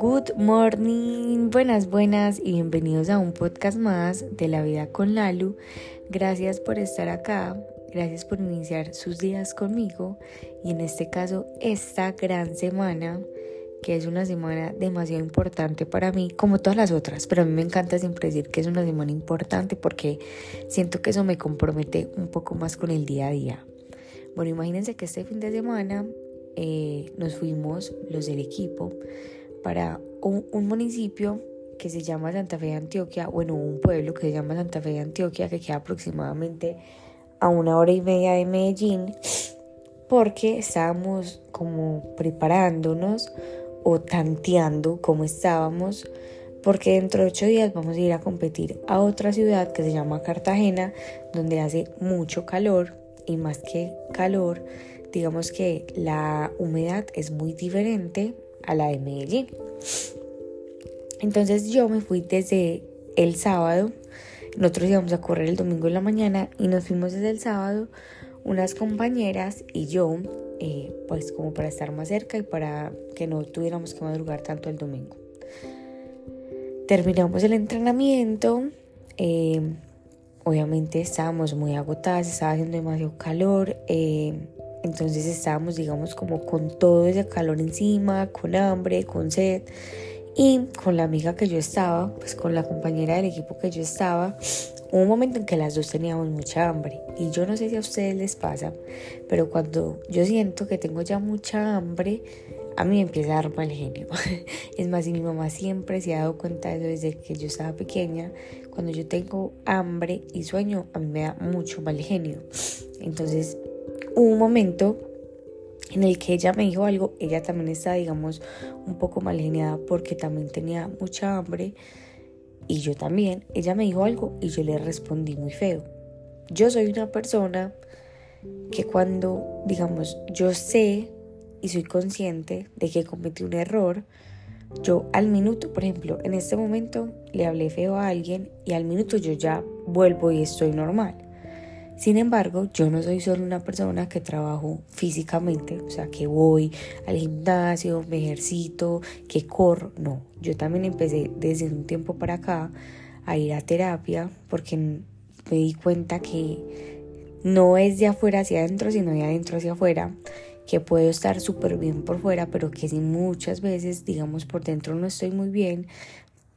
Good morning, buenas, buenas y bienvenidos a un podcast más de la vida con Lalu. Gracias por estar acá, gracias por iniciar sus días conmigo y en este caso esta gran semana que es una semana demasiado importante para mí, como todas las otras, pero a mí me encanta siempre decir que es una semana importante porque siento que eso me compromete un poco más con el día a día. Bueno, imagínense que este fin de semana eh, nos fuimos los del equipo para un, un, municipio que se llama Santa Fe de Antioquia, bueno, un pueblo que se llama Santa Fe de Antioquia, que queda aproximadamente a una hora y media de Medellín, porque estábamos como preparándonos o tanteando cómo estábamos, porque dentro de ocho días vamos a ir a competir a otra ciudad que se llama Cartagena, donde hace mucho calor y más que calor, digamos que la humedad es muy diferente a la de Medellín. Entonces yo me fui desde el sábado, nosotros íbamos a correr el domingo en la mañana y nos fuimos desde el sábado unas compañeras y yo eh, pues como para estar más cerca y para que no tuviéramos que madrugar tanto el domingo. Terminamos el entrenamiento, eh, obviamente estábamos muy agotadas, estaba haciendo demasiado calor, eh, entonces estábamos digamos como con todo ese calor encima, con hambre, con sed. Y con la amiga que yo estaba, pues con la compañera del equipo que yo estaba, hubo un momento en que las dos teníamos mucha hambre. Y yo no sé si a ustedes les pasa, pero cuando yo siento que tengo ya mucha hambre, a mí me empieza a dar mal genio. Es más, y mi mamá siempre se ha dado cuenta de eso desde que yo estaba pequeña. Cuando yo tengo hambre y sueño, a mí me da mucho mal genio. Entonces, hubo un momento en el que ella me dijo algo, ella también está, digamos, un poco mal geniada porque también tenía mucha hambre y yo también. Ella me dijo algo y yo le respondí muy feo. Yo soy una persona que cuando, digamos, yo sé y soy consciente de que cometí un error, yo al minuto, por ejemplo, en este momento le hablé feo a alguien y al minuto yo ya vuelvo y estoy normal. Sin embargo, yo no soy solo una persona que trabajo físicamente, o sea, que voy al gimnasio, me ejercito, que corro, no. Yo también empecé desde un tiempo para acá a ir a terapia porque me di cuenta que no es de afuera hacia adentro, sino de adentro hacia afuera, que puedo estar súper bien por fuera, pero que si muchas veces, digamos, por dentro no estoy muy bien,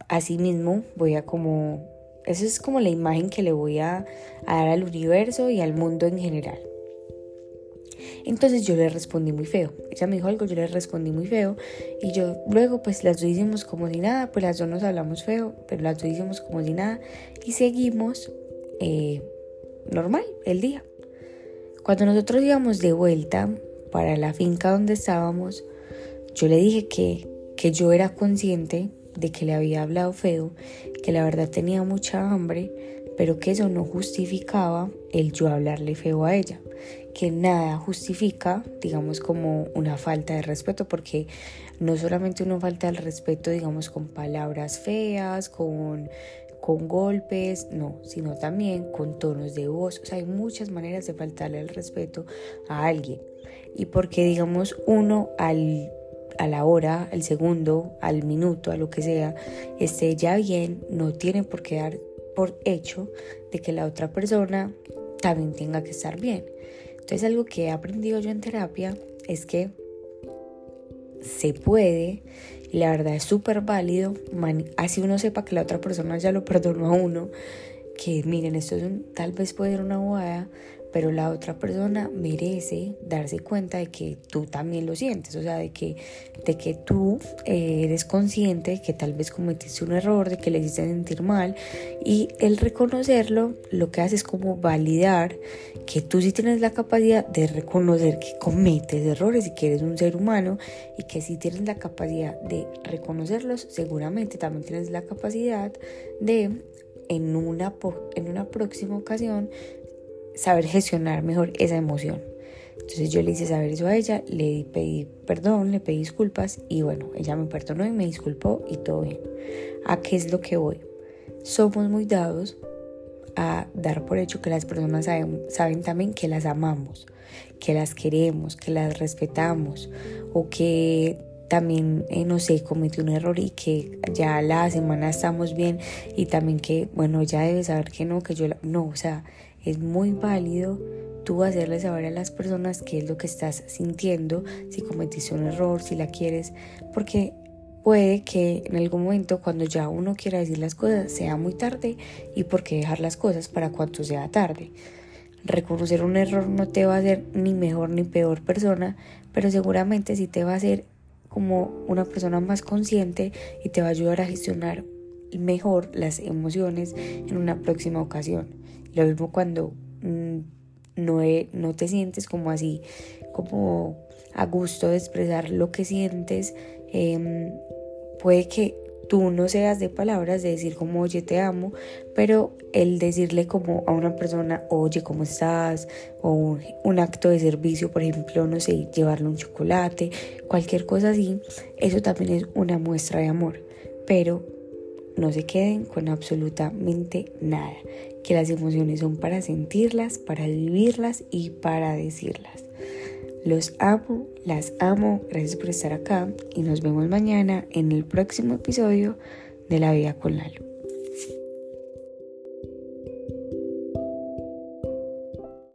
así mismo voy a como esa es como la imagen que le voy a, dar al universo y al mundo en general. Entonces yo le respondí muy feo. Ella me dijo algo, yo le respondí muy feo. Y yo luego pues las dos hicimos como si nada, pues las dos nos hablamos feo, pero las dos hicimos como si nada. Y seguimos eh, normal el día. Cuando nosotros íbamos de vuelta para la finca donde estábamos, yo le dije que, que yo era consciente de que le había hablado feo, que la verdad tenía mucha hambre, pero que eso no justificaba el yo hablarle feo a ella, que nada justifica, digamos, como una falta de respeto, porque no solamente una falta de respeto, digamos, con palabras feas, con, con golpes, no, sino también con tonos de voz, o sea, hay muchas maneras de faltarle el respeto a alguien. Y porque, digamos, uno al a la hora, al segundo, al minuto, a lo que sea, esté ya bien, no tiene por qué dar por hecho de que la otra persona también tenga que estar bien. Entonces algo que he aprendido yo en terapia es que se puede, la verdad es súper válido, así uno sepa que la otra persona ya lo perdonó a uno, que miren, esto es un, tal vez puede ser una bobada, pero la otra persona merece darse cuenta de que tú también lo sientes, o sea, de que, de que tú eh, eres consciente de que tal vez cometiste un error, de que le hiciste sentir mal y el reconocerlo lo que hace es como validar que tú sí tienes la capacidad de reconocer que cometes errores y que eres un ser humano y que si tienes la capacidad de reconocerlos, seguramente también tienes la capacidad de en una, en una próxima ocasión saber gestionar mejor esa emoción. Entonces yo le hice saber eso a ella, le pedí perdón, le pedí disculpas y bueno, ella me perdonó y me disculpó y todo bien. ¿A qué es lo que voy? Somos muy dados a dar por hecho que las personas saben, saben también que las amamos, que las queremos, que las respetamos o que también, eh, no sé, cometió un error y que ya la semana estamos bien y también que, bueno, ya debe saber que no, que yo No, o sea, es muy válido tú hacerle saber a las personas qué es lo que estás sintiendo, si cometiste un error, si la quieres, porque puede que en algún momento cuando ya uno quiera decir las cosas sea muy tarde y por qué dejar las cosas para cuando sea tarde. Reconocer un error no te va a hacer ni mejor ni peor persona, pero seguramente sí te va a hacer como una persona más consciente y te va a ayudar a gestionar mejor las emociones en una próxima ocasión. Lo mismo cuando mm, no, no te sientes como así, como a gusto de expresar lo que sientes. Em, puede que tú no seas de palabras, de decir como, oye, te amo, pero el decirle como a una persona, oye, ¿cómo estás? O un, un, acto de servicio, por ejemplo, no sé, llevarle un chocolate, cualquier cosa así, eso también es una muestra de amor. Pero no se queden con absolutamente nada, que las emociones son para sentirlas, para vivirlas y para decirlas. Los amo, las amo, gracias por estar acá y nos vemos mañana en el próximo episodio de La Vida con Lalo.